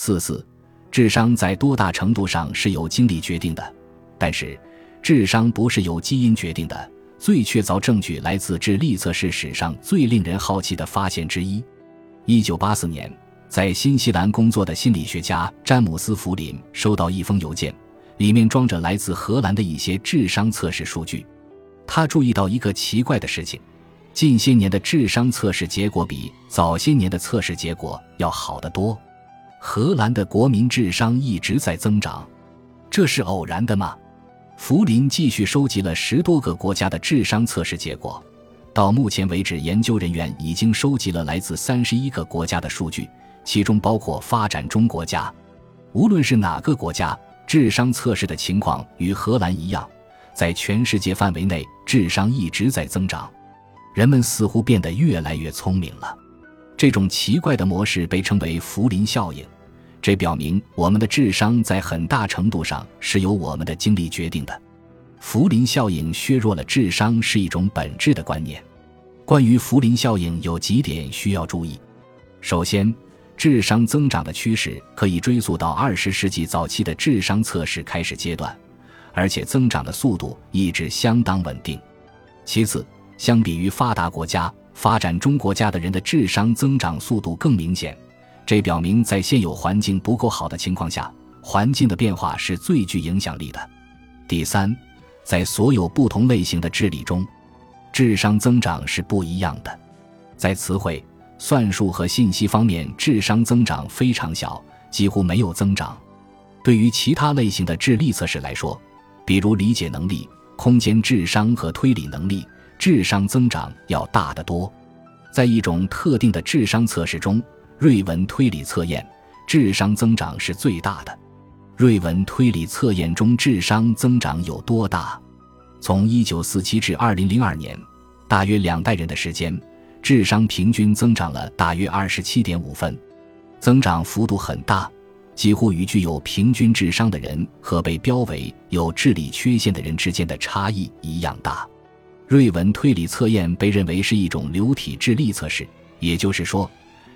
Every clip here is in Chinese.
四四，智商在多大程度上是由经历决定的？但是，智商不是由基因决定的。最确凿证据来自智力测试史上最令人好奇的发现之一。一九八四年，在新西兰工作的心理学家詹姆斯·弗林收到一封邮件，里面装着来自荷兰的一些智商测试数据。他注意到一个奇怪的事情：近些年的智商测试结果比早些年的测试结果要好得多。荷兰的国民智商一直在增长，这是偶然的吗？福林继续收集了十多个国家的智商测试结果，到目前为止，研究人员已经收集了来自三十一个国家的数据，其中包括发展中国家。无论是哪个国家，智商测试的情况与荷兰一样，在全世界范围内，智商一直在增长，人们似乎变得越来越聪明了。这种奇怪的模式被称为福林效应。这表明我们的智商在很大程度上是由我们的经历决定的。福林效应削弱了智商是一种本质的观念。关于福林效应有几点需要注意：首先，智商增长的趋势可以追溯到二十世纪早期的智商测试开始阶段，而且增长的速度一直相当稳定。其次，相比于发达国家，发展中国家的人的智商增长速度更明显。这表明，在现有环境不够好的情况下，环境的变化是最具影响力的。第三，在所有不同类型的智力中，智商增长是不一样的。在词汇、算术和信息方面，智商增长非常小，几乎没有增长。对于其他类型的智力测试来说，比如理解能力、空间智商和推理能力，智商增长要大得多。在一种特定的智商测试中。瑞文推理测验智商增长是最大的。瑞文推理测验中智商增长有多大？从1947至2002年，大约两代人的时间，智商平均增长了大约27.5分，增长幅度很大，几乎与具有平均智商的人和被标为有智力缺陷的人之间的差异一样大。瑞文推理测验被认为是一种流体智力测试，也就是说。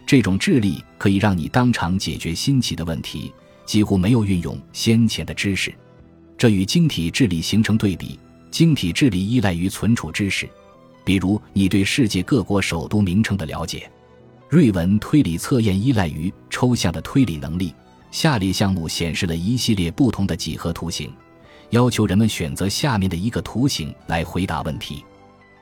这种智力可以让你当场解决新奇的问题，几乎没有运用先前的知识。这与晶体智力形成对比。晶体智力依赖于存储知识，比如你对世界各国首都名称的了解。瑞文推理测验依赖于抽象的推理能力。下列项目显示了一系列不同的几何图形，要求人们选择下面的一个图形来回答问题。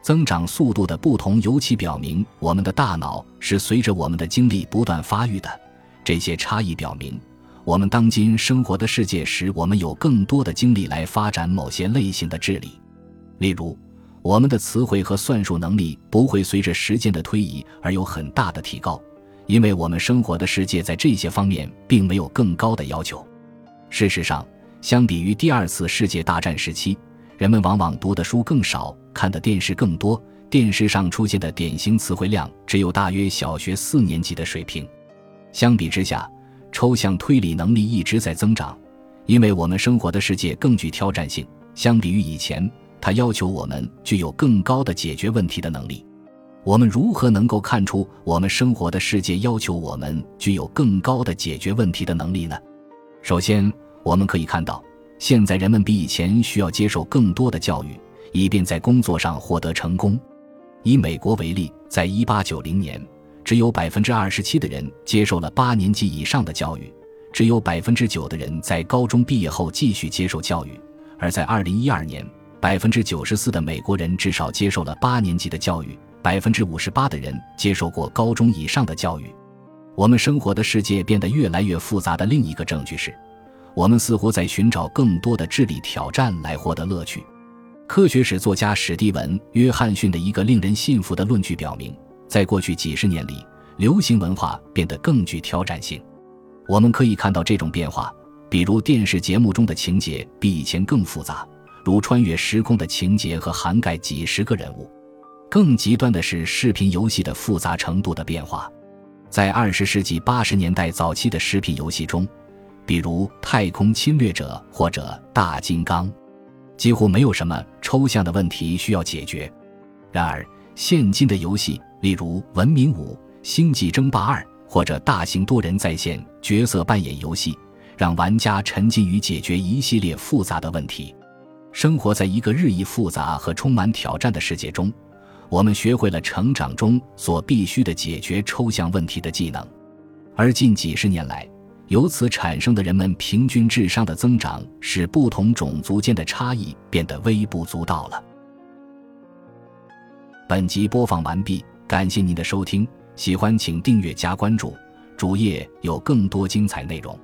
增长速度的不同，尤其表明我们的大脑是随着我们的经历不断发育的。这些差异表明，我们当今生活的世界使我们有更多的精力来发展某些类型的智力。例如，我们的词汇和算术能力不会随着时间的推移而有很大的提高，因为我们生活的世界在这些方面并没有更高的要求。事实上，相比于第二次世界大战时期，人们往往读的书更少。看的电视更多，电视上出现的典型词汇量只有大约小学四年级的水平。相比之下，抽象推理能力一直在增长，因为我们生活的世界更具挑战性。相比于以前，它要求我们具有更高的解决问题的能力。我们如何能够看出我们生活的世界要求我们具有更高的解决问题的能力呢？首先，我们可以看到，现在人们比以前需要接受更多的教育。以便在工作上获得成功。以美国为例，在一八九零年，只有百分之二十七的人接受了八年级以上的教育，只有百分之九的人在高中毕业后继续接受教育；而在二零一二年，百分之九十四的美国人至少接受了八年级的教育，百分之五十八的人接受过高中以上的教育。我们生活的世界变得越来越复杂的另一个证据是，我们似乎在寻找更多的智力挑战来获得乐趣。科学史作家史蒂文·约翰逊的一个令人信服的论据表明，在过去几十年里，流行文化变得更具挑战性。我们可以看到这种变化，比如电视节目中的情节比以前更复杂，如穿越时空的情节和涵盖几十个人物。更极端的是视频游戏的复杂程度的变化。在二十世纪八十年代早期的视频游戏中，比如《太空侵略者》或者《大金刚》。几乎没有什么抽象的问题需要解决。然而，现今的游戏，例如《文明五》《星际争霸二》或者大型多人在线角色扮演游戏，让玩家沉浸于解决一系列复杂的问题。生活在一个日益复杂和充满挑战的世界中，我们学会了成长中所必须的解决抽象问题的技能。而近几十年来，由此产生的人们平均智商的增长，使不同种族间的差异变得微不足道了。本集播放完毕，感谢您的收听。喜欢请订阅加关注，主页有更多精彩内容。